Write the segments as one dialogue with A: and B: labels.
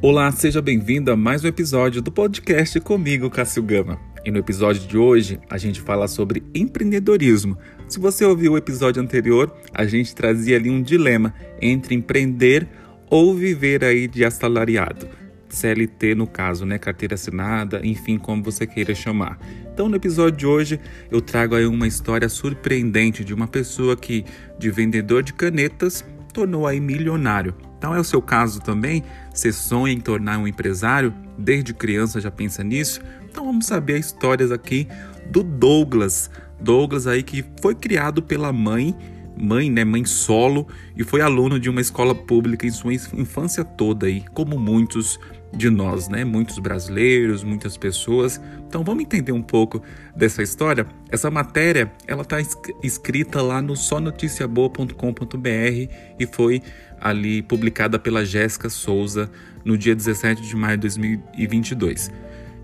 A: Olá, seja bem-vindo a mais um episódio do podcast comigo, Cássio Gama. E no episódio de hoje a gente fala sobre empreendedorismo. Se você ouviu o episódio anterior, a gente trazia ali um dilema entre empreender ou viver aí de assalariado. CLT no caso, né, carteira assinada, enfim, como você queira chamar. Então, no episódio de hoje, eu trago aí uma história surpreendente de uma pessoa que de vendedor de canetas tornou aí milionário. Então é o seu caso também? Você sonha em tornar um empresário? Desde criança já pensa nisso? Então vamos saber as histórias aqui do Douglas. Douglas aí que foi criado pela mãe, mãe, né, mãe solo, e foi aluno de uma escola pública em sua infância toda aí, como muitos de nós, né? Muitos brasileiros, muitas pessoas. Então vamos entender um pouco dessa história. Essa matéria, ela está escrita lá no sonoticiaboa.com.br e foi ali publicada pela Jéssica Souza no dia 17 de maio de 2022.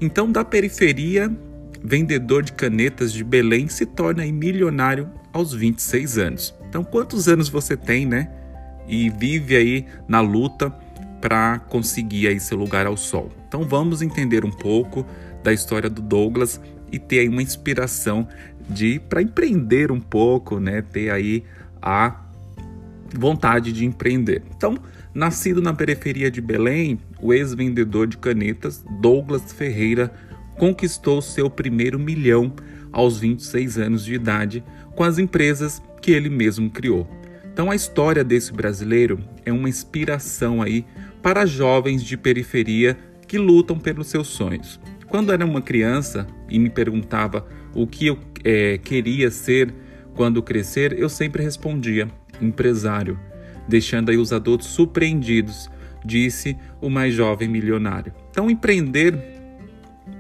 A: Então, da periferia, vendedor de canetas de Belém se torna milionário aos 26 anos. Então, quantos anos você tem, né? E vive aí na luta para conseguir aí seu lugar ao sol. Então, vamos entender um pouco da história do Douglas e ter aí uma inspiração de para empreender um pouco, né? Ter aí a vontade de empreender. Então, nascido na periferia de Belém, o ex-vendedor de canetas Douglas Ferreira conquistou seu primeiro milhão aos 26 anos de idade com as empresas que ele mesmo criou. Então a história desse brasileiro é uma inspiração aí para jovens de periferia que lutam pelos seus sonhos. Quando era uma criança e me perguntava o que eu é, queria ser quando crescer, eu sempre respondia: empresário, deixando aí os adultos surpreendidos, disse o mais jovem milionário. Então, empreender,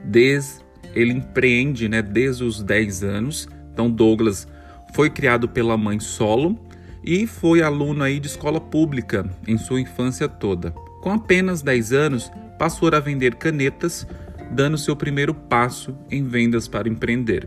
A: desde, ele empreende né, desde os 10 anos. Então, Douglas foi criado pela mãe solo e foi aluno aí de escola pública em sua infância toda. Com apenas 10 anos, passou a vender canetas, dando seu primeiro passo em vendas para empreender.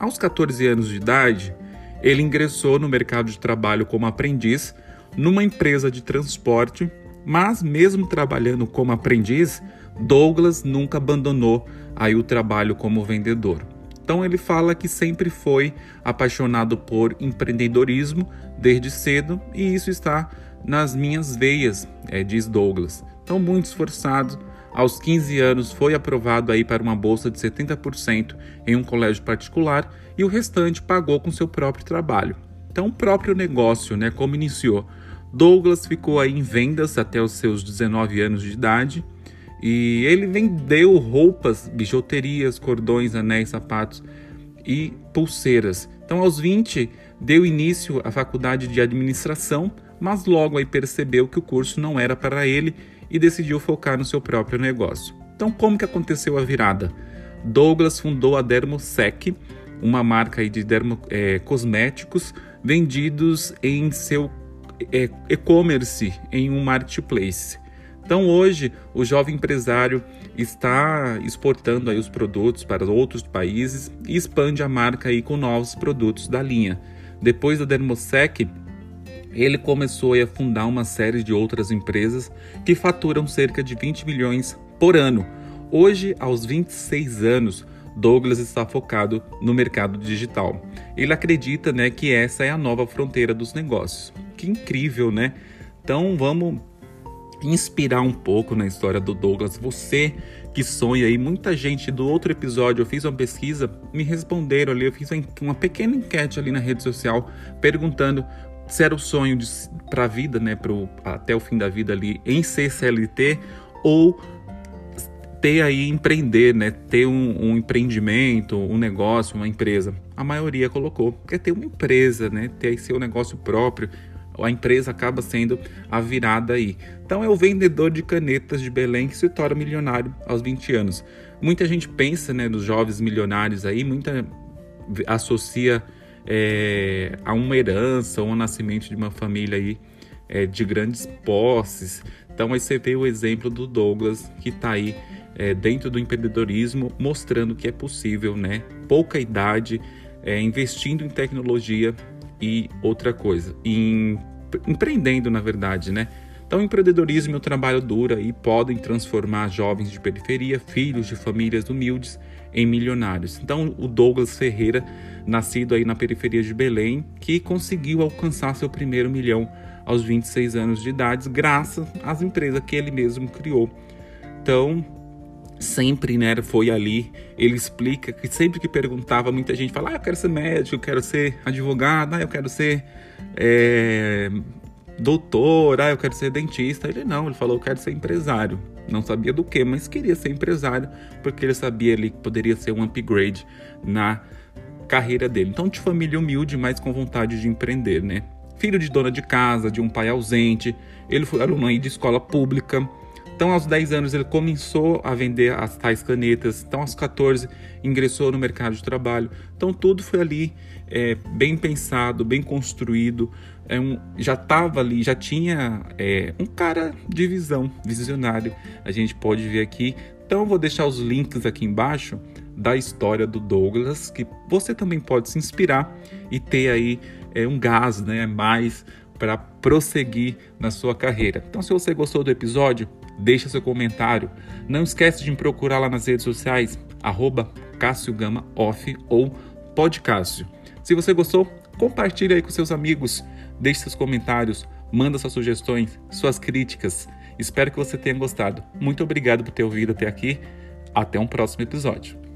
A: Aos 14 anos de idade, ele ingressou no mercado de trabalho como aprendiz numa empresa de transporte, mas mesmo trabalhando como aprendiz, Douglas nunca abandonou aí o trabalho como vendedor. Então ele fala que sempre foi apaixonado por empreendedorismo desde cedo e isso está nas minhas veias, é, diz Douglas. Então muito esforçado, aos 15 anos foi aprovado aí para uma bolsa de 70% em um colégio particular e o restante pagou com seu próprio trabalho. Então, o próprio negócio, né, como iniciou. Douglas ficou aí em vendas até os seus 19 anos de idade e ele vendeu roupas, bijuterias, cordões, anéis, sapatos e pulseiras. Então, aos 20, deu início à faculdade de administração, mas logo aí percebeu que o curso não era para ele e decidiu focar no seu próprio negócio. Então, como que aconteceu a virada? Douglas fundou a Dermosec, uma marca de dermo, é, cosméticos vendidos em seu é, e-commerce, em um marketplace. Então hoje o jovem empresário está exportando aí os produtos para outros países e expande a marca aí com novos produtos da linha. Depois da Dermosec, ele começou a fundar uma série de outras empresas que faturam cerca de 20 milhões por ano. Hoje, aos 26 anos, Douglas está focado no mercado digital. Ele acredita, né, que essa é a nova fronteira dos negócios. Que incrível, né? Então vamos inspirar um pouco na história do Douglas. Você que sonha aí, muita gente do outro episódio, eu fiz uma pesquisa, me responderam ali, eu fiz uma pequena enquete ali na rede social perguntando se era o sonho para a vida, né, pro, até o fim da vida ali em ser CLT ou ter aí empreender, né? Ter um, um, empreendimento, um negócio, uma empresa. A maioria colocou quer ter uma empresa, né? Ter seu negócio próprio. A empresa acaba sendo a virada aí. Então é o vendedor de canetas de Belém que se torna milionário aos 20 anos. Muita gente pensa, né, dos jovens milionários aí, muita associa é, a uma herança ou um nascimento de uma família aí é, de grandes posses. Então aí você vê o exemplo do Douglas que está aí é, dentro do empreendedorismo, mostrando que é possível, né? Pouca idade, é, investindo em tecnologia e outra coisa, em, empreendendo, na verdade, né? Então, o empreendedorismo e o trabalho duro aí podem transformar jovens de periferia, filhos de famílias humildes, em milionários. Então, o Douglas Ferreira, nascido aí na periferia de Belém, que conseguiu alcançar seu primeiro milhão aos 26 anos de idade, graças às empresas que ele mesmo criou. Então, sempre, né, foi ali. Ele explica que sempre que perguntava, muita gente fala: ah, eu quero ser médico, eu quero ser advogado, ah, eu quero ser é, doutor, ah, eu quero ser dentista. Ele não, ele falou: eu quero ser empresário. Não sabia do que, mas queria ser empresário porque ele sabia ali que poderia ser um upgrade na carreira dele. Então, de família humilde, mas com vontade de empreender, né? Filho de dona de casa, de um pai ausente, ele foi aluno aí de escola pública então, aos 10 anos, ele começou a vender as tais canetas. Então, aos 14, ingressou no mercado de trabalho. Então, tudo foi ali é, bem pensado, bem construído. É um, já estava ali, já tinha é, um cara de visão, visionário. A gente pode ver aqui. Então, vou deixar os links aqui embaixo da história do Douglas, que você também pode se inspirar e ter aí é, um gás né, mais para prosseguir na sua carreira. Então, se você gostou do episódio, deixa seu comentário. Não esquece de me procurar lá nas redes sociais, arroba Cássio Gama Off ou Podcássio. Se você gostou, compartilhe aí com seus amigos, deixe seus comentários, manda suas sugestões, suas críticas. Espero que você tenha gostado. Muito obrigado por ter ouvido até aqui. Até um próximo episódio.